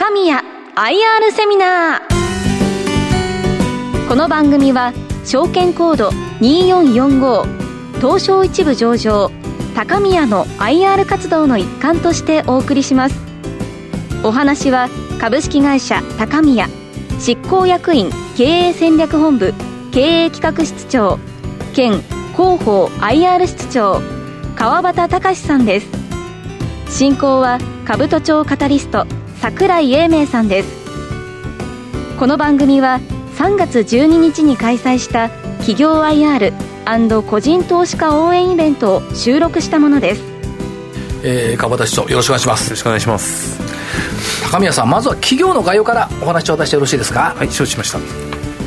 高宮 IR セミナー。この番組は証券コード2445東証一部上場高宮の IR 活動の一環としてお送りします。お話は株式会社高宮執行役員経営戦略本部経営企画室長兼広報 IR 室長川端隆さんです。進行は兜町カタリスト櫻井英明さんです。この番組は3月12日に開催した企業 IR& 個人投資家応援イベントを収録したものです、えー、川端市長よろしくお願いします。よろしくお願いします。高宮さんまずは企業の概要からお話を渡してよろしいですか？はい承知しました。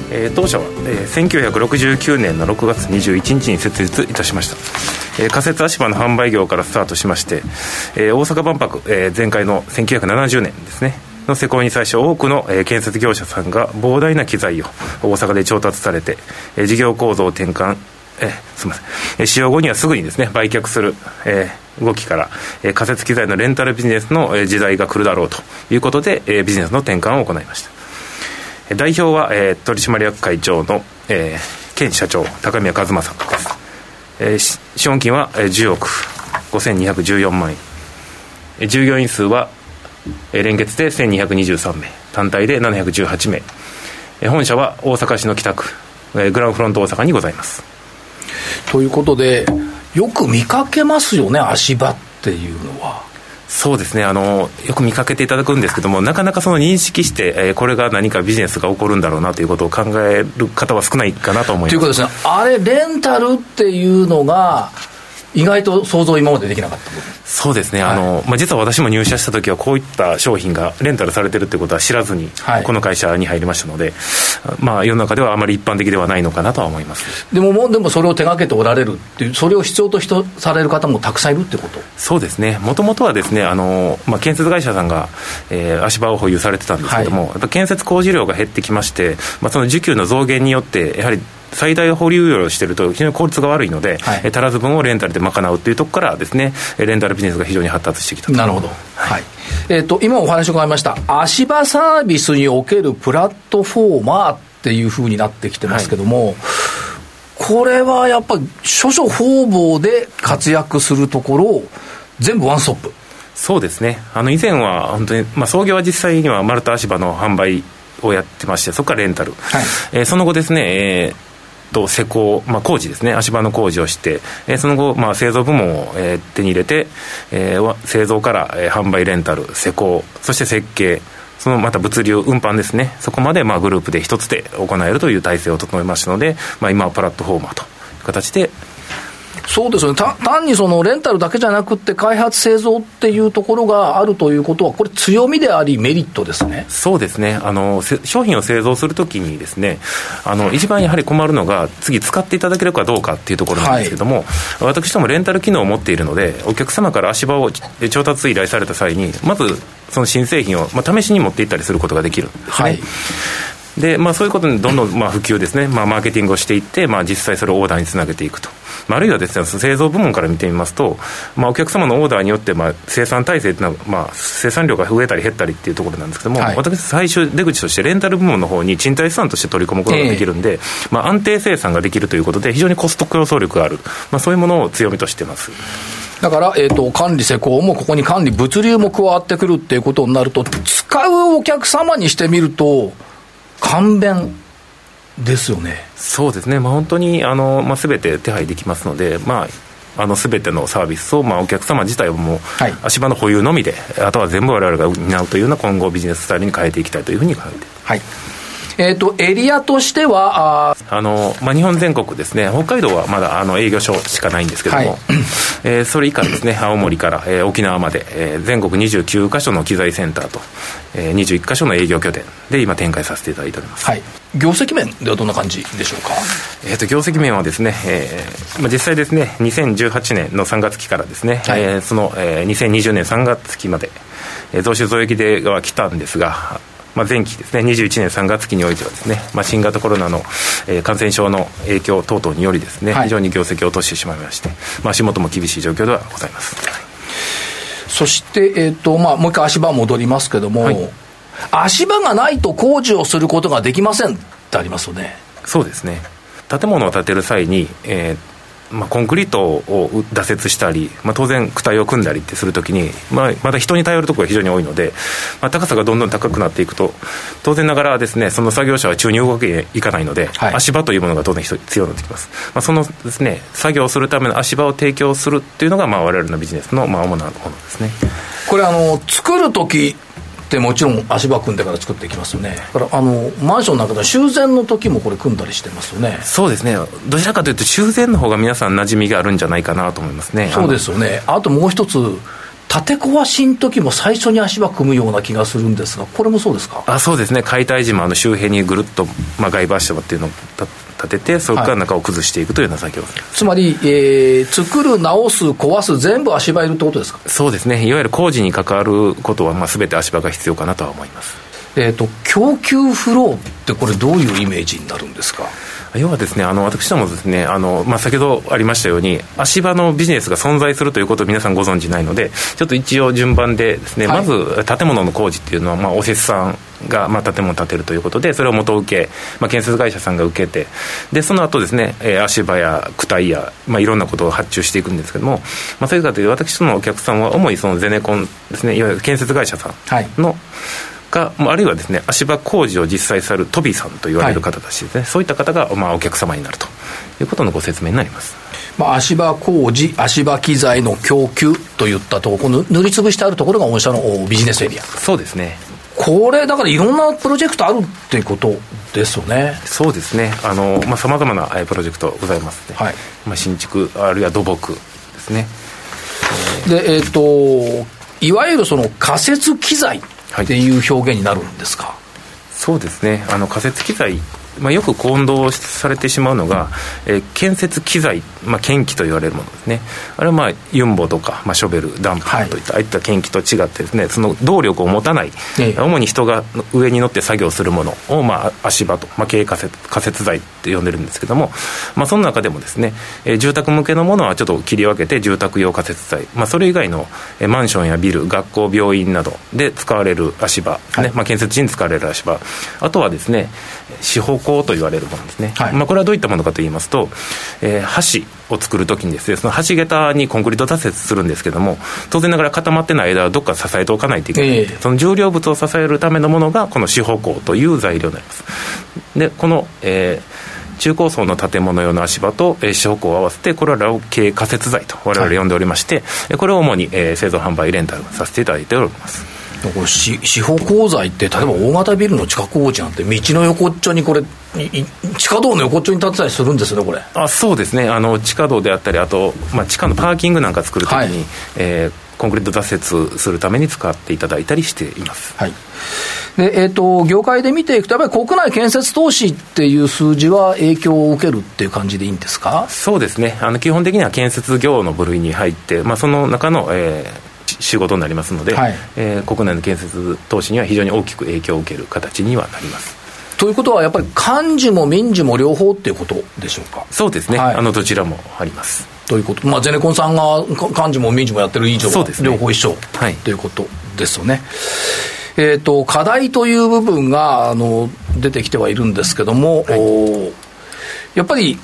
えー、当社は、えー、1969年の6月21日に設立いたしました、えー、仮設足場の販売業からスタートしまして、えー、大阪万博、えー、前回の1970年ですね。の施工に際して多くの、え、建設業者さんが膨大な機材を大阪で調達されて、え、事業構造を転換え、すみません、え、使用後にはすぐにですね売却する、えー、動きから、え、仮設機材のレンタルビジネスの、え、時代が来るだろうということで、え、ビジネスの転換を行いました。代表は、えー、取締役会長の、えー、県社長高宮和正です、えー、資本金は、10億。5214万円、従業員数は、え、連結で1223名。単体で718名、え、本社は大阪市の北区、え、グランフロント大阪にございます。ということでよく見かけますよね足場っていうのは。そうですね。あのよく見かけていただくんですけどもなかなかその認識して、えー、これが何かビジネスが起こるんだろうなということを考える方は少ないかなと思います。ということですね。あれレンタルっていうのが意外と想像今までできなかった。そうですね、はい、あのまあ、実は私も入社した時はこういった商品がレンタルされてるってことは知らずに、この会社に入りましたので、まあ、世の中ではあまり一般的ではないのかなとは思います。でももうでもそれを手がけておられるっていうそれを必要とされる方もたくさんいるってこと？そうですね。もともとはですねあの、まあ、建設会社さんが、えー、足場を保有されてたんですけども、はい、やっぱ建設工事量が減ってきまして、まあ、その需給の増減によってやはり最大保留量をしていると非常に効率が悪いので、はい、足らず分をレンタルで賄うというところからですねレンタルビジネスが非常に発達してきたなるほど、はい、えーと、今お話を伺いました足場サービスにおけるプラットフォーマーっていうふうになってきてますけども、はい、これはやっぱり諸々方々で活躍するところを全部ワンストップ。そうですね。あの以前は本当に、まあ、創業は実際には丸太足場の販売をやってましてそこからレンタル、はい、えー、その後ですね、えーと施工、まあ、工事ですね、足場の工事をして、えー、その後、まあ、製造部門を、えー、手に入れて、えー、製造から、えー、販売、レンタル、施工、そして設計、そのまた物流、運搬ですね、そこまでまあグループで一つで行えるという体制を整えましたので、まあ、今はプラットフォーマーという形でそうですよね。単にそのレンタルだけじゃなくて、開発、製造っていうところがあるということは、これ、強みであり、メリットですね。そうですね。あの、商品を製造するときにですねあの、一番やはり困るのが、次、使っていただけるかどうかっていうところなんですけれども、はい、私どもレンタル機能を持っているので、お客様から足場を調達依頼された際に、まずその新製品を、まあ、試しに持っていったりすることができるんですね。はいで、まあ、そういうことにどんどんまあ普及ですね、まあ、マーケティングをしていって、まあ、実際それをオーダーにつなげていくと。あるいはですね、製造部門から見てみますと、まあ、お客様のオーダーによって、まあ、生産体制というのは、まあ、生産量が増えたり減ったりっていうところなんですけども、はい、私、最初、出口としてレンタル部門の方に賃貸資産として取り込むことができるんで、えー、まあ、安定生産ができるということで、非常にコスト競争力がある、まあ、そういうものを強みとしてます。だから、えっ、ー、と、管理施工もここに管理物流も加わってくるっていうことになると、使うお客様にしてみると、簡便ですよね。そうですね、まあ、本当にあの、まあ、全て手配できますので、まあ、あの全てのサービスを、まあ、お客様自体はもう、足場の保有のみで、あとは全部我々が担うというような今後、ビジネススタイルに変えていきたいというふうに考えてはいえーと、エリアとしてはああの、まあ、日本全国ですね、北海道はまだあの営業所しかないんですけども、はい、えー、それ以下ですね、青森から、えー、沖縄まで、えー、全国29か所の機材センターと、えー、21か所の営業拠点で今、展開させていただいております、はい、業績面ではどんな感じでしょうか、えーと、業績面はですね、えーまあ、実際ですね、2018年の3月期からですね、はい、えー、その、えー、2020年3月期まで、えー、増収増益では来たんですが、まあ、前期ですね、21年3月期においてはですね、まあ、新型コロナの、えー、感染症の影響等々によりですね、はい、非常に業績を落としてしまいまして、まあ、足元も厳しい状況ではございます。そして、えーとまあ、もう一回足場戻りますけども、はい足場がないと工事をすることができませんってありますよね。そうですね。建物を建てる際に、えーまあ、コンクリートを脱雪したり、まあ、当然、躯体を組んだりってするときに、まあ、まだ人に頼るところが非常に多いので、まあ、高さがどんどん高くなっていくと、当然ながらですね、その作業者は宙に動けにいかないので、はい、足場というものが当然必要になってきます。まあ、そのですね、作業をするための足場を提供するっていうのが、まあ、我々のビジネスの、まあ、主なものですね。これあの作る時ってもちろん足場組んでから作っていきますよね。だからあのマンションの中で修繕の時もこれ組んだりしてますよね。そうですね。どちらかというと修繕の方が皆さん馴染みがあるんじゃないかなと思いますね。そうですよね。あともう一つ建て壊しの時も最初に足場組むような気がするんですがこれもそうですか？あそうですね。解体時もあの周辺にぐるっと、まあ、外場足場っていうのを立ててそこから中を崩していくというような作業、はい、つまり、えー、作る直す壊す全部足場いるってことですか？そうですね。いわゆる工事に関わることは、まあ、全て足場が必要かなとは思います。えーと、供給フローってこれどういうイメージになるんですか？要はですね、あの私どもですね、あのまあ、先ほどありましたように、足場のビジネスが存在するということを皆さんご存じないので、ちょっと一応順番でですね、はい、まず建物の工事っていうのは、まあ、おせっさんが、まあ、建物を建てるということで、それを元請け、まあ、建設会社さんが受けて、でその後ですね、えー、足場や躯体や、まあ、いろんなことを発注していくんですけども、まあ、それかというと、私どものお客さんは、主にそのゼネコンですね、いわゆる建設会社さんの、はいか、あるいはですね足場工事を実際されるトビーさんと言われる方たちですね、はい、そういった方が、まあ、お客様になるということのご説明になります。まあ、足場工事、足場機材の供給といったところ、塗りつぶしてあるところが御社のビジネスエリア。そうですね。これ、だからいろんなプロジェクトあるっていうことですよね。そうですね。あの、まあ、さまざまなプロジェクトございますね。はい。まあ、新築、あるいは土木ですね。で、えっ、ー、と、いわゆるその仮設機材っていう表現になるんですか、はい、そうですね。あの仮設機材まあ、よく混同されてしまうのが、えー、建設機材、まあ、建機と言われるものですね、あれは、まあ、ユンボとか、まあ、ショベル、ダンプといった、はい、ああいった建機と違ってですね、その動力を持たない、ええ、主に人が上に乗って作業するものを、まあ、足場と、まあ、軽仮設仮設材って呼んでるんですけども、まあ、その中でもですね、えー、住宅向けのものはちょっと切り分けて、住宅用仮設材、まあ、それ以外の、えー、マンションやビル、学校、病院などで使われる足場、ね、はい、まあ、建設時に使われる足場、あとはですね、四方向と言われるものですね、はい、まあ、これはどういったものかといいますと、えー、橋を作るときにですね、その橋桁にコンクリート脱雪するんですけども、当然ながら固まってない間はどっか支えておかないといけない、えー、その重量物を支えるためのものが、この四方向という材料になります。でこの、えー中高層の建物用の足場と、えー、四方向を合わせて、これらを軽仮設材と我々呼んでおりまして、はい、これを主に、えー、製造販売レンタルさせていただいております。これ司法鋼材って例えば大型ビルの地下工事なんて道の横っちょにこれ地下道の横っちょに立ってたりするんですねこれ。あそうですね。あの地下道であったりあと、まあ、地下のパーキングなんか作るときに、はい、えー、コンクリート脱雪するために使っていただいたりしています。はい。でえーと、業界で見ていくと、やっぱり国内建設投資っていう数字は影響を受けるっていう感じでいいんですか？そうですね、あの基本的には建設業の部類に入って、まあ、その中の、えー、仕事になりますので、はい、えー、国内の建設投資には非常に大きく影響を受ける形にはなります。ということは、やっぱり幹事も民事も両方っていうことでしょうか？そうですね、はい、あのどちらもあります。ということ、まあ、ゼネコンさんが幹事も民事もやってる以上は、両方一緒、はい、ということですよね。えーと、課題という部分があの出てきてはいるんですけども、はい、やっぱり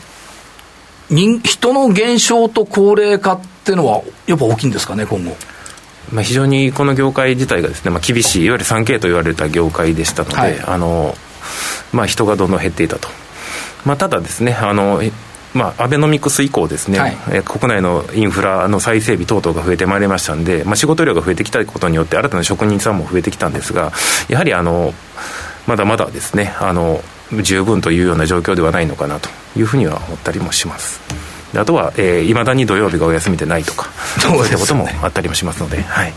人人の減少と高齢化っていうのは、やっぱ大きいんですかね、今後？まあ、非常にこの業界自体がですね、まあ、厳しい、いわゆる 3K と言われた業界でしたので、はい、あのまあ、人がどんどん減っていたと。まあ、ただですねあのまあ、アベノミクス以降ですね、はい、え国内のインフラの再整備等々が増えてまいりましたんで、まあ、仕事量が増えてきたことによって新たな職人さんも増えてきたんですがやはりあのまだまだですねあの十分というような状況ではないのかなというふうには思ったりもします。あとは、えー、いまだに土曜日がお休みでないとか、そういったこともあったりもしますので、はい、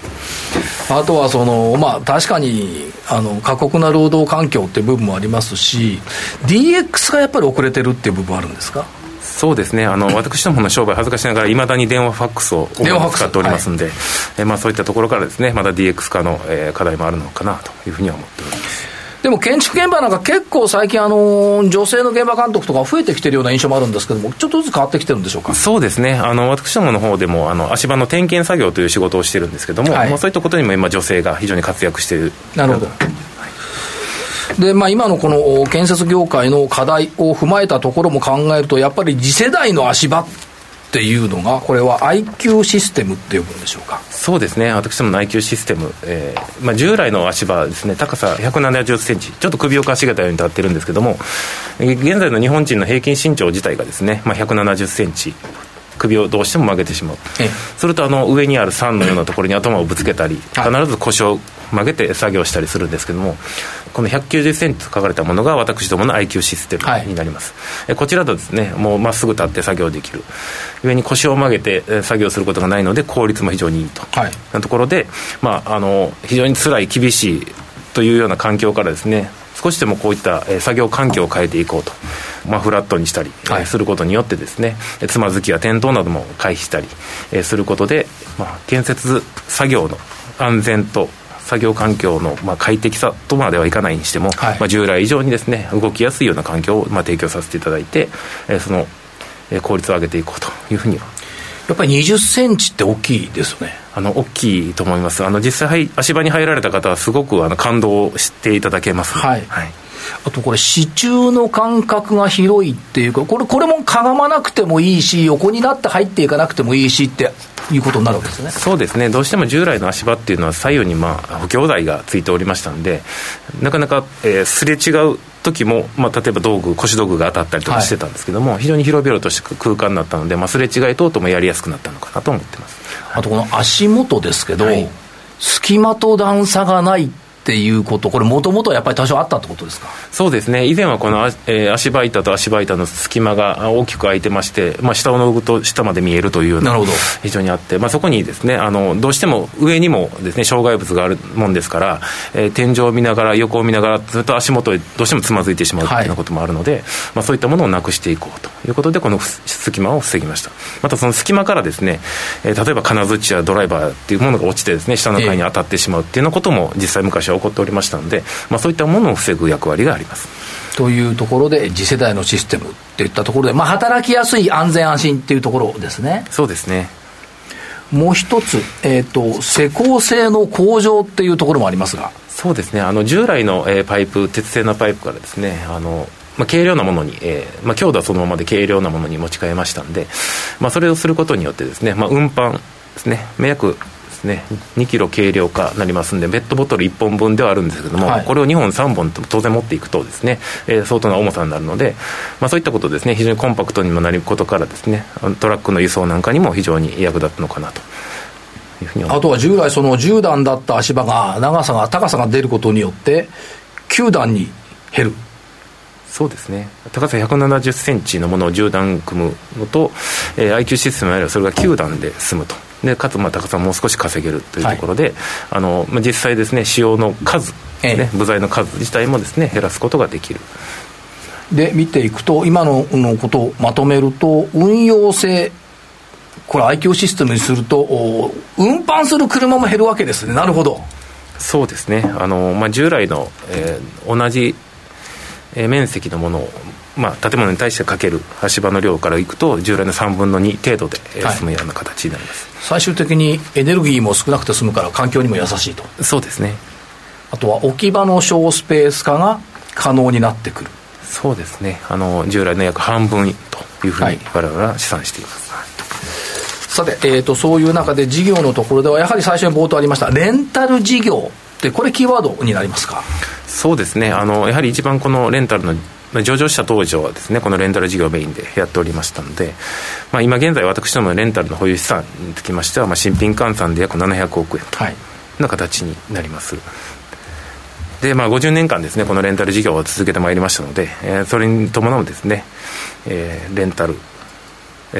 あとはその、まあ、確かにあの過酷な労働環境っていう部分もありますし、DX がやっぱり遅れてるっていう部分あるんですか？そうですね。あの私どもの商売恥ずかしながらいまだに電話ファックスを使っておりますんで、はい、えまあ、そういったところからですねまだ DX 化の、えー、課題もあるのかなというふうには思っておりますでも建築現場なんか結構最近あの、女性の現場監督とか増えてきてるような印象もあるんですけども、ちょっとずつ変わってきてるんでしょうか？そうですね、あの私どもの方でもあの足場の点検作業という仕事をしてるんですけども、はい、まあ、そういったことにも今、女性が非常に活躍している。なるほど。で、まあ、今のこの建設業界の課題を踏まえたところも考えると、やっぱり次世代の足場っていうのが、これは IQ システムって呼ぶんでしょうか？そうですね、私どもの IQ システム、えーまあ、従来の足場ですね、高さ170センチ、ちょっと首をかしげたように立ってるんですけども、現在の日本人の平均身長自体がですね、まあ、170センチ。首をどうしても曲げてしまう、するとあの上にある山のようなところに頭をぶつけたり、必ず腰を曲げて作業したりするんですけども、この190センチと書かれたものが私どもの IQ システムになります、はい、こちらとですねもうまっすぐ立って作業できる。上に腰を曲げて作業することがないので効率も非常にいいと、はい、なところで、まあ、あの非常に辛い厳しいというような環境からですね少しでもこういった作業環境を変えていこうと、まあ、フラットにしたりすることによってですね、つまずきや転倒なども回避したりすることで、まあ、建設作業の安全と作業環境の、まあ、快適さとまではいかないにしても、はい、まあ、従来以上にですね動きやすいような環境を、まあ、提供させていただいて、えー、その、えー、効率を上げていこうというふうにやっぱり20センチって大きいですよね。あの大きいと思います。あの実際足場に入られた方はすごくあの感動していただけます、はい、はいあとこれ、支柱の間隔が広いっていうか、これこれもかがまなくてもいいし、横になって入っていかなくてもいいしっていうことになるわけですね。そうですね、どうしても従来の足場っていうのは、左右にまあ補強台がついておりましたんで、なかなか、えー、すれ違う時も、まあ、例えば道具、腰道具が当たったりとかしてたんですけども、はい、非常に広々とした空間になったので、まあ、すれ違い等々もやりやすくなったのかなと思ってます。あと、この足元ですけど、はい、隙間と段差がないっていうこと、これ、もともとやっぱり多少あったってことですか？そうですね、以前はこの、えー、足場板と足場板の隙間が大きく空いてまして、まあ、下をのぐと下まで見えるというような、非常にあって、まあ、そこにですねあの、どうしても上にもですね障害物があるもんですから、えー、天井を見ながら、横を見ながら、ずっと足元へどうしてもつまずいてしまうというようなこともあるので、はい、まあ、そういったものをなくしていこうということで、この隙間を防ぎました。またその隙間からですね、えー、例えば金槌やドライバーっていうものが落ちてですね、下の階に当たってしまうっていうようなことも実際昔は起こっておりましたので、で、まあ、そういったものを防ぐ役割があります。というところで、次世代のシステムっていったところで、まあ、働きやすい安全安心っていうところですね。そうですね。もう一つ、えっ、ー、と、施工性の向上っていうところもありますが。そうですね。あの、従来の、えー、パイプ、鉄製のパイプからですね、あの、まあ、軽量なものに、えーまあ、強度はそのままで軽量なものに持ち替えましたんで、まあ、それをすることによってですね、まあ、運搬ですね、約ですね2キロ軽量化なりますんでペットボトル1本分ではあるんですけども、はい、これを2本3本と当然持っていくとですね、えー、相当な重さになるので、まあ、そういったことですね非常にコンパクトにもなることからですねトラックの輸送なんかにも非常に役立つのかなとあとは従来その10段だった足場が長さが高さが出ることによって9段に減るそうですね。高さ170センチのものを10段組むのと、えー、IQ システムやればそれが9段で済むと。でかつまあ高さもう少し稼げるというところで、はい、あのまあ、実際ですね使用の数、ね、え。え、部材の数自体もですね減らすことができる。で見ていくと今ののことをまとめると運用性これ IQ システムにすると運搬する車も減るわけですね。なるほど。そうですね。あの、まあ、従来の、えー、同じえー、面積のものを、まあ、建物に対してかける足場の量からいくと従来の3分の2程度で済むような形になります、はい、最終的にエネルギーも少なくて済むから環境にも優しいと。そうですね。あとは置き場の小スペース化が可能になってくる。そうですね。あの従来の約半分というふうに我々は試算しています、はい。さて、えーと、そういう中で事業のところではやはり最初に冒頭ありましたレンタル事業ってこれキーワードになりますか？そうですね。あのやはり一番このレンタルの上場した当時はですねこのレンタル事業をメインでやっておりましたので、まあ、今現在私どものレンタルの保有資産につきましては、まあ、新品換算で約700億円とい。うな形になります、でまあ、50年間ですねこのレンタル事業を続けてまいりましたので、えー、それに伴うですね、えー、レンタル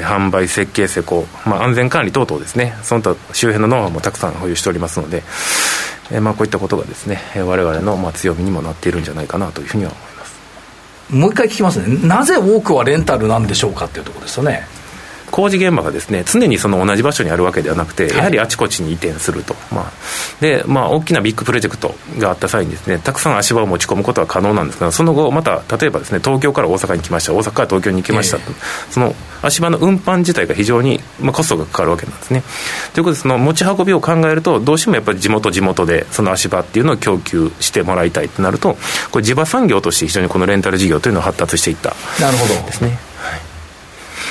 販売設計施工、まあ、安全管理等々ですね。その他周辺のノウハウもたくさん保有しておりますので、えー、まあ、こういったことがですね我々のまあ強みにもなっているんじゃないかなというふうには思います。もう一回聞きますね。なぜ多くはレンタルなんでしょうかっていうところですよね。工事現場がですね常にその同じ場所にあるわけではなくて、やはりあちこちに移転すると、まあでまあ、大きなビッグプロジェクトがあった際にですねたくさん足場を持ち込むことは可能なんですがその後また例えばですね東京から大阪に来ました。大阪から東京に来ました、えー、その足場の運搬自体が非常に、まあ、コストがかかるわけなんですね。ということでその持ち運びを考えるとどうしてもやっぱり地元地元でその足場っていうのを供給してもらいたいとなるとこれ地場産業として非常にこのレンタル事業というのは発達していった。なるほど。ですね、はい、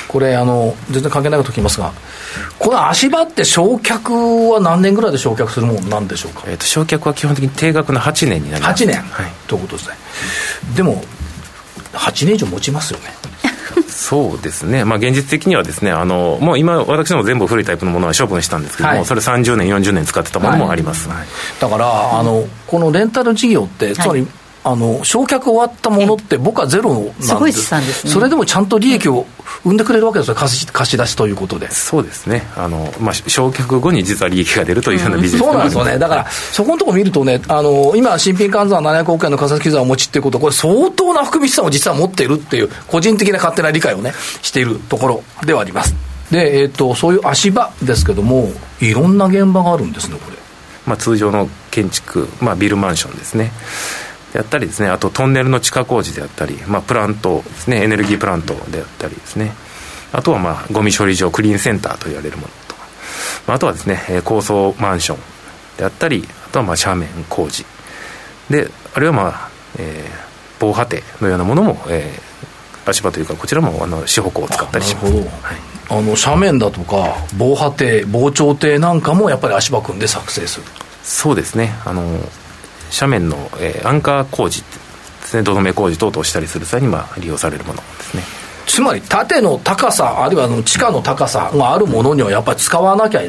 これあの全然関係ないこと聞きますがこの足場って焼却は何年ぐらいで焼却するもんなんでしょうか、えーと、焼却は基本的に定額の8年になります。8年、はい、ということですね。でも8年以上持ちますよね。そうですね、まあ、現実的にはですねあのもう今私ども全部古いタイプのものは処分したんですけども、はい、それ30年40年使ってたものもあります、はい、だからあのこのレンタル事業ってつまり、あの焼却終わったものって僕はゼロなんです。すごいですね。それでもちゃんと利益を生んでくれるわけですよ貸し貸し出しということで。そうですね。あの、まあ、焼却後に実は利益が出るというようなビジネス、そうなんですよね。だからそこのところ見るとねあの今新品換算700億円の仮設機材をお持ちっていうことこれ相当な含み資産を実は持っているっていう個人的な勝手な理解をねしているところではあります。で、えーと、そういう足場ですけどもいろんな現場があるんですねこれ、まあ、通常の建築、まあ、ビルマンションですねであったりですねあとトンネルの地下工事であったり、まあ、プラントですねエネルギープラントであったりですね。あとはまあゴミ処理場クリーンセンターと言われるものとか、まあ、あとはですね高層マンションであったりあとはまあ斜面工事。であるいはまあ、えー、防波堤のようなものも、えー、足場というかこちらもあの四歩を使ったりします、はい、あの斜面だとか防波堤防潮堤なんかもやっぱり足場組んで作成する。そうですね。あの斜面の、えー、アンカー工事ですね土留め工事等々したりする際に、まあ、利用されるものですね。つまり縦の高さあるいはの地下の高さがあるものにはやっぱり使わなきゃ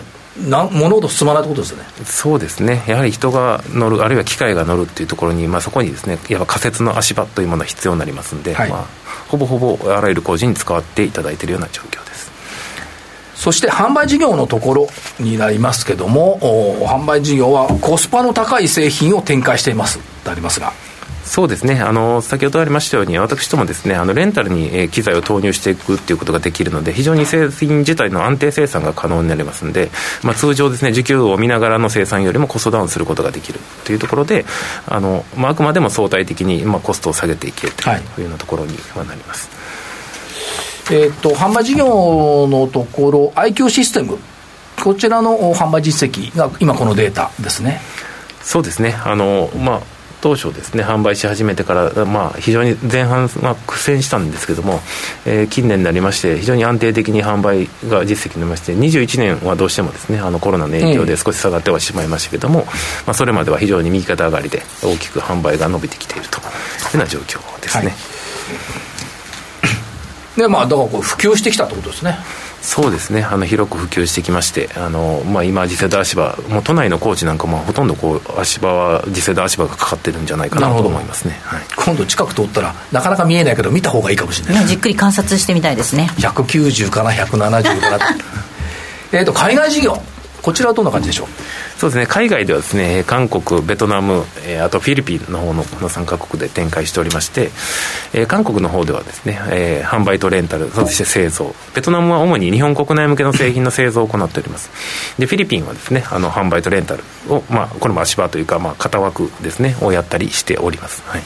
な物事進まないということですね。そうですね、やはり人が乗る、あるいは機械が乗るっていうところに、まあ、そこにですね、やっぱ仮設の足場というものが必要になりますんで、はい、まあ、ほぼほぼあらゆる工事に使っていただいているような状況です。そして販売事業のところになりますけども、販売事業はコスパの高い製品を展開しています。とありますが。そうですね。あの先ほどありましたように私どもですねあのレンタルに、えー、機材を投入していくっていうことができるので非常に製品自体の安定生産が可能になりますので、まあ、通常ですね需給を見ながらの生産よりもコストダウンすることができるというところであの、まあ、あくまでも相対的に、まあ、コストを下げていけるというようなところにはなります、はい、えー、っと販売事業のところ IQ システム。こちらの販売実績が今このデータですね。そうですね。あの、まあ当初ですね販売し始めてから、まあ、非常に前半は苦戦したんですけども、えー、近年になりまして非常に安定的に販売が実績になりまして21年はどうしてもですねあのコロナの影響で少し下がってはしまいましたけども、まあ、それまでは非常に右肩上がりで大きく販売が伸びてきているというような状況ですね。はいでまあ、だからこう普及してきたってことですね。そうですね。あの広く普及してきましてあの、まあ、今次世代足場もう都内の工地なんかもほとんどこう足場は次世代足場がかかってるんじゃないかなと思いますね、はい、今度近く通ったらなかなか見えないけど見た方がいいかもしれない。じっくり観察してみたいですね。190から170か。ら えっと海外事業こちらはどんな感じでしょう？そうですね。海外ではですね韓国ベトナム、えー、あとフィリピンの方のの3カ国で展開しておりまして、えー、韓国の方ではですね、えー、販売とレンタルそして製造。ベトナムは主に日本国内向けの製品の製造を行っております。でフィリピンはですねあの販売とレンタルを、まあ、これも足場というか、まあ、型枠ですねをやったりしております、はい。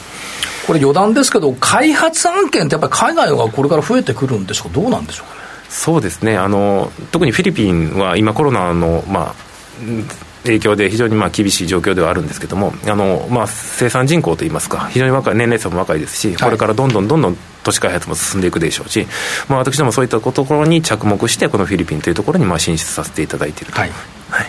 これ余談ですけど開発案件ってやっぱり海外がこれから増えてくるんでしょうか？どうなんでしょうかね？そうですね。あの特にフィリピンは今コロナの、まあ、影響で非常にまあ厳しい状況ではあるんですけどもあの、まあ、生産人口といいますか非常に若い年齢層も若いですしこれからどんどんどんどん都市開発も進んでいくでしょうし、まあ、私どもそういったところに着目してこのフィリピンというところにまあ進出させていただいていると。はい、はい、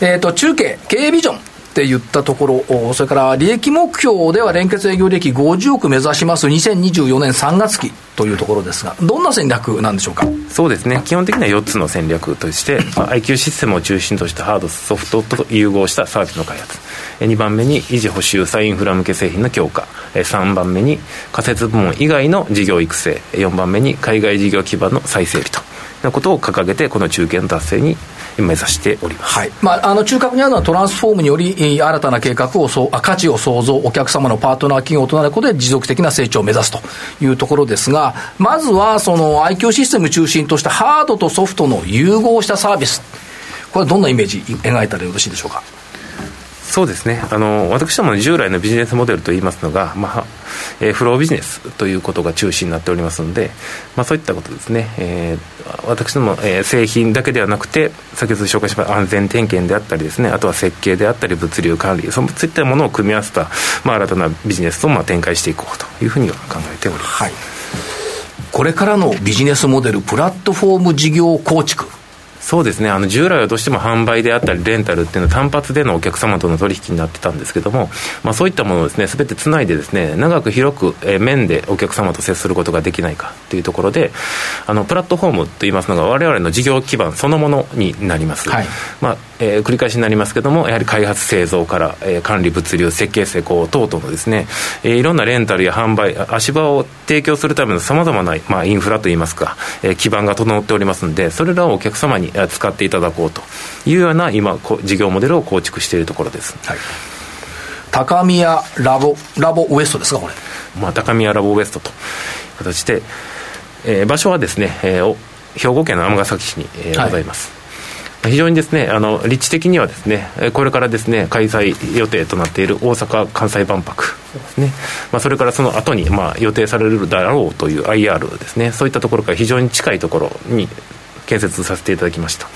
えーと中継経営ビジョンって言ったところ、それから利益目標では連結営業利益50億目指します。2024年3月期というところですが、どんな戦略なんでしょうか？そうですね、基本的には4つの戦略として、まあ、IQ システムを中心としたハード、ソフトと融合したサービスの開発、2番目に維持保守再インフラ向け製品の強化、3番目に仮設部門以外の事業育成、4番目に海外事業基盤の再整備と。なことを掲げてこの中堅達成に目指しております、はい。まあ、あの中核にあるのはトランスフォームにより新たな計画をそう価値を創造お客様のパートナー企業となることで持続的な成長を目指すというところですがまずはその IQ システム中心としたハードとソフトの融合したサービス。これはどんなイメージ描いたらよろしいでしょうか？そうですね。あの私ども従来のビジネスモデルといいますのが、まあえー、フロービジネスということが中心になっておりますので、まあ、そういったことですね、えー、私ども、えー、製品だけではなくて先ほど紹介しました安全点検であったりですねあとは設計であったり物流管理そういったものを組み合わせた、まあ、新たなビジネスをまあ展開していこうというふうには考えております、はい、これからのビジネスモデルプラットフォーム事業構築。そうですね。あの従来はどうしても販売であったりレンタルっていうのは単発でのお客様との取引になってたんですけども、まあ、そういったものをですね全てつないでですね長く広く、えー、面でお客様と接することができないかというところであのプラットフォームといいますのが我々の事業基盤そのものになります、はい、まあえー、繰り返しになりますけどもやはり開発製造から、えー、管理物流設計施工等々のですね、えー、いろんなレンタルや販売足場を提供するためのさまざまな、まあ、インフラといいますか、えー、基盤が整っておりますのでそれらをお客様に使っていただこうというような今事業モデルを構築しているところです、はい、高宮ラボラボウエストですかこれ、まあ、高宮ラボウエストという形で、えー、場所はですね、えー、兵庫県の尼崎市に、えー、ございます、非常にですねあの立地的にはですねこれからですね開催予定となっている大阪・関西万博ですね、まあ、それからその後にまに予定されるだろうという IR ですね。そういったところから非常に近いところに建設させていただきました。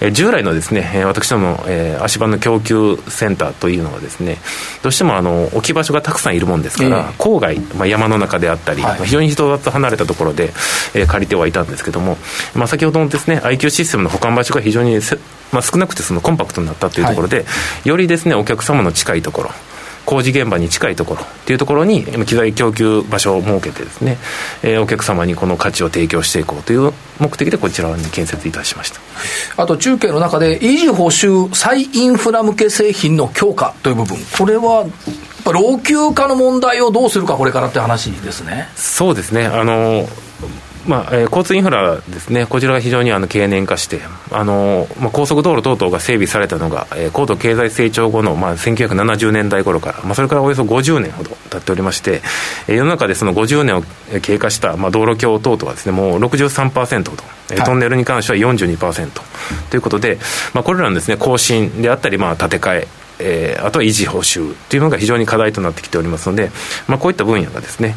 え従来のですね、私ども、えー、足場の供給センターというのはですね、どうしてもあの置き場所がたくさんいるもんですから、えー、郊外、まあ、山の中であったり、はい、非常に人里離れたところで、えー、借りてはいたんですけども、まあ、先ほどのですね、IQ システムの保管場所が非常にまあ、少なくてそのコンパクトになったというところで、はい、よりですね、お客様の近いところ、工事現場に近いところっていうところに機材供給場所を設けてですね、えー、お客様にこの価値を提供していこうという目的でこちらに建設いたしました。あと中継の中で維持補修再インフラ向け製品の強化という部分これは老朽化の問題をどうするかこれからって話ですね。そうですね。あのまあえー、交通インフラですね、こちらが非常にあの経年化して、あのまあ、高速道路等々が整備されたのが、えー、高度経済成長後の、まあ、1970年代頃から、まあ、それからおよそ50年ほど経っておりまして、えー、世の中でその50年を経過した、まあ、道路橋等々はですね、もう63%ほど、えー、トンネルに関しては42%ということで、まあ、これらのですね、更新であったり、まあ、建て替え、えー、あとは維持報酬というのが非常に課題となってきておりますので、まあ、こういった分野がですね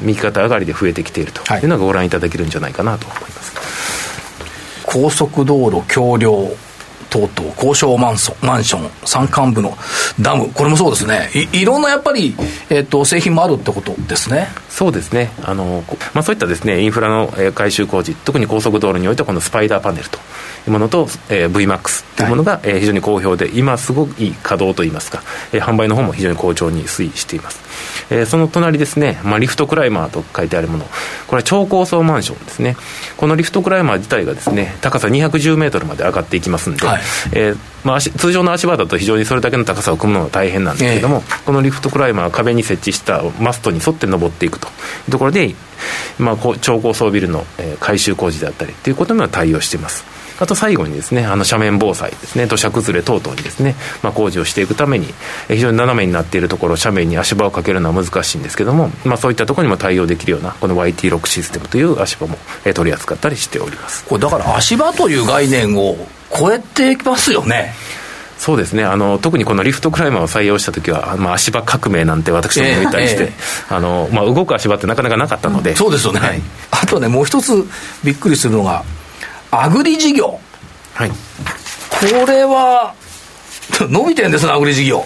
右肩上がりで増えてきているとい。うのがご覧いただけるんじゃないかなと思います、はい、高速道路橋梁等々高床マンソマンション山間部のダムこれもそうですね。いいろんなやっぱり、えーと、製品もあるってことですねそうですねあの、まあ、そういったですねインフラの改修工事特に高速道路においてはこのスパイダーパネルというものと、えー、VMAX というものが、はい、えー、非常に好評で、今すごくいい稼働といいますか、えー、販売の方も非常に好調に推移しています。えー、その隣ですね、まあ、リフトクライマーと書いてあるもの、これは超高層マンションですね。このリフトクライマー自体がですね、高さ210メートルまで上がっていきますんで、はい、えー、まあ、通常の足場だと非常にそれだけの高さを組むのが大変なんですけれども、えー、このリフトクライマーは壁に設置したマストに沿って登っていくと。いうところで、まあ、超高層ビルの、えー、改修工事であったりということには対応しています。あと最後にですね、あの斜面防災ですね、土砂崩れ等々にですね、まあ、工事をしていくために、非常に斜めになっているところ、斜面に足場をかけるのは難しいんですけども、まあ、そういったところにも対応できるような、この YT ロックシステムという足場も、え取り扱ったりしております。これだから足場という概念を超えていきますよね。そうですね。あの特にこのリフトクライマーを採用した時は、まあ、足場革命なんて私ども言ったりして、えーえー、あのまあ、動く足場ってなかなかなかったので、そうですよね、はい、あとねもう一つびっくりするのがアグリ事業。はい、これは伸びてるんですね、アグリ事業。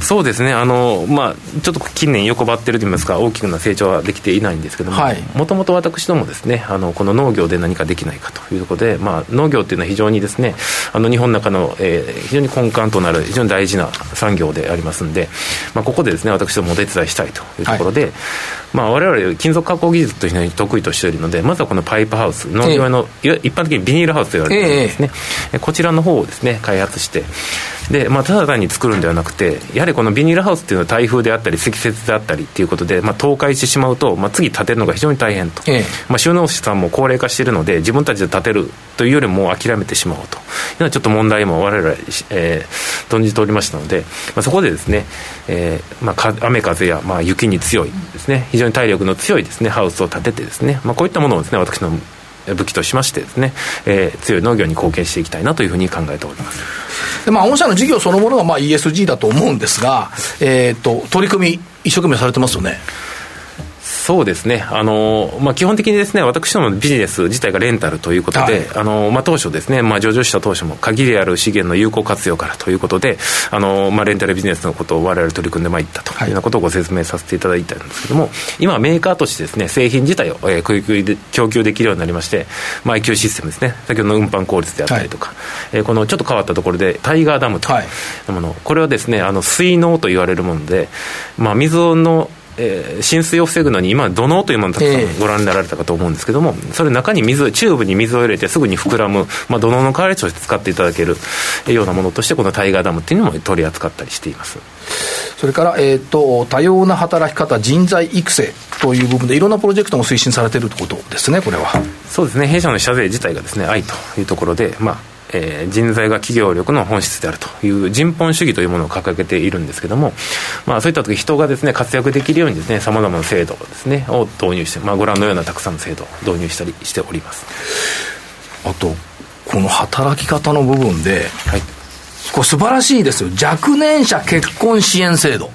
そうですね、あのまあ、ちょっと近年横ばってるといいますか、大きくな成長はできていないんですけども、もともと私どもですねあの、この農業で何かできないかというところで、まあ、農業っていうのは非常にですね、あの日本の中の、えー、非常に根幹となる、非常に大事な産業でありますんで、まあ、ここでですね、私どもお手伝いしたいというところで、はい。まあ、我々金属加工技術というのに得意としているので、まずはこのパイプハウス、農業用の、えー、一般的にビニールハウスと言われているんですね、えー、こちらの方をですね、開発して、で、まあ、ただ単に作るんではなくてやはりこのビニールハウスっていうのは台風であったり積雪であったりっていうことで、まあ、倒壊してしまうと、まあ、次建てるのが非常に大変と、ええ、まあ、収納者さんも高齢化しているので自分たちで建てるというよりも諦めてしまおうと。いうのはちょっと問題も我々、えー、存じておりましたので、まあ、そこでですね、えーまあ、雨風や、まあ、雪に強いですね。非常に体力の強いですねハウスを建ててですね、まあ、こういったものをですね私の武器としましてですね、えー、強い農業に貢献していきたいなというふうに考えております。でまあ、御社の事業そのものがまあ ESG だと思うんですが、えーと、取り組み、一生懸命されてますよね。そうですね、あのまあ、基本的にですね私どものビジネス自体がレンタルということで、はい、あのまあ、当初ですね、まあ、上場した当初も限りある資源の有効活用からということで、あのまあ、レンタルビジネスのことを我々取り組んでまいったとい。うようなことをご説明させていただいたんですけれども、はい、今、メーカーとしてですね製品自体を、えー、供給できるようになりまして、まあ、IQ システムですね、先ほどの運搬効率であったりとか、はい、えー、このちょっと変わったところで、タイガーダムとい。うもの、これはですねあの水能と言われるもので、まあ、水のえー、浸水を防ぐのに今土のうというものをたくさんご覧になられたかと思うんですけども、それ中に水チューブに水を入れてすぐに膨らむ、まあ、土のうの代わりとして使っていただけるようなものとしてこのタイガーダムっていうのも取り扱ったりしています。それから、えーと、多様な働き方人材育成という部分でいろんなプロジェクトも推進されているということですねこれは。そうですね。弊社の社税自体がですね愛というところでまあえー、人材が企業力の本質であるという人本主義というものを掲げているんですけれども、まあ、そういった時人がですね活躍できるようにですねさまざまな制度ですねを導入して、まあ、ご覧のようなたくさんの制度を導入したりしております。あとこの働き方の部分で、はい、これ素晴らしいですよ。若年者結婚支援制度。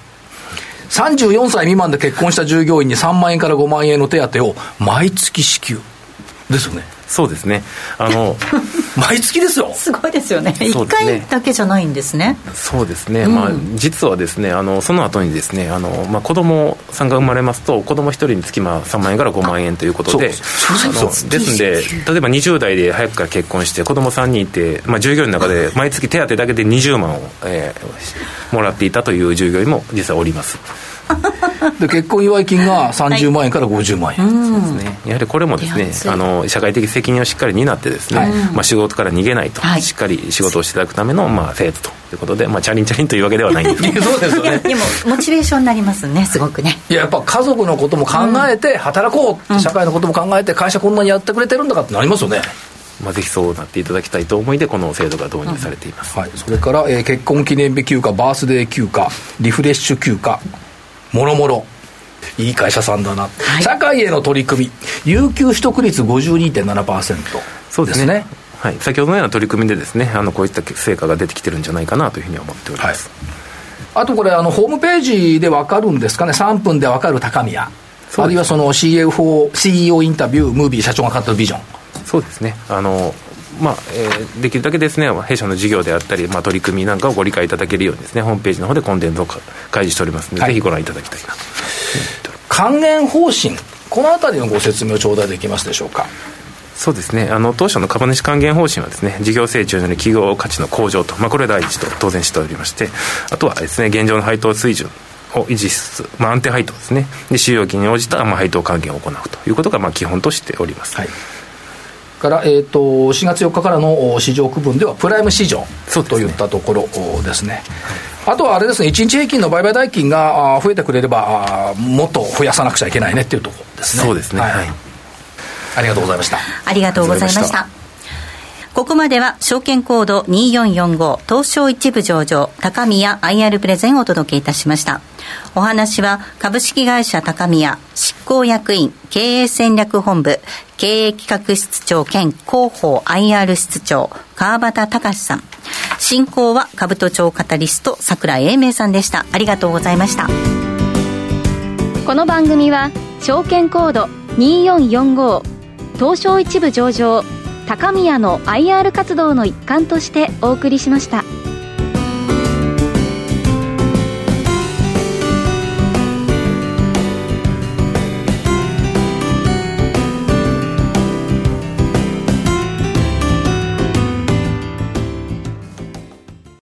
34歳未満で結婚した従業員に3万円から5万円の手当を毎月支給ですよねそうですね。あの 毎月ですよ。すごいですよね。ね。1回だけじゃないんですね。そうですね、うん、まあ実はですねあのその後にですねあの、まあ、子供さんが生まれますと子供一人につきまあ3万円から5万円ということでですんで例えば20代で早くから結婚して子供3人いて、まあ、従業員の中で毎月手当だけで20万を、えー、もらっていたという従業員も実はおります で結婚祝い金が30万円から50万円、はい、そうですね。やはりこれもですねあの社会的責任をしっかり担ってですね、はい、まあ、仕事から逃げないと、はい、しっかり仕事をしていただくための、まあ、制度ということで、まあ、チャリンチャリンというわけではないんです。け どそうですよね。でもモチベーションになりますねすごくね。いややっぱ家族のことも考えて働こう、うん、社会のことも考えて会社こんなにやってくれてるんだかってなりますよね。まあ、ぜひそうなっていただきたいと思いでこの制度が導入されています、はい、それから、えー、結婚記念日休暇バースデー休暇リフレッシュ休暇もろもろ。いい会社さんだな、はい、社会への取り組み。有給取得率52.7%そうですね。はい、先ほどのような取り組みでですねあのこういった成果が出てきてるんじゃないかなというふうに思っております、はい、あとこれあのホームページで分かるんですかね？3分で分かる高宮。あるいはその CFO CEO インタビュームービー社長が語るビジョン。そうですね。あのまあえー、できるだけですね弊社の事業であったり、まあ、取り組みなんかをご理解いただけるようにですねホームページの方でコンテンツを開示しておりますので、はい、ぜひご覧いただきたいな。還元方針。このあたりのご説明を頂戴できますでしょうか？そうですね。あの当社の株主還元方針はですね事業成長による企業価値の向上と、まあ、これ第一と当然しておりましてあとはですね現状の配当水準を維持しつつ、まあ、安定配当ですね。で収益に応じた、まあ、配当還元を行うということが、まあ、基本としております、はいから、えーと、4月4日からの市場区分ではプライム市場といったところですね。あとはあれですね、1日平均の売買代金が増えてくれれば、もっと増やさなくちゃいけないねっていうところですね。そうですね。はい。ありがとうございました。ありがとうございました。ここまでは証券コード2445東証一部上場高宮 IR プレゼンをお届けいたしました。お話は株式会社高宮執行役員経営戦略本部経営企画室長兼広報 IR 室長川端隆さん。進行は兜町カタリスト櫻井英明さんでした。ありがとうございました。この番組は証券コード2445東証一部上場高宮の IR 活動の一環としてお送りしました。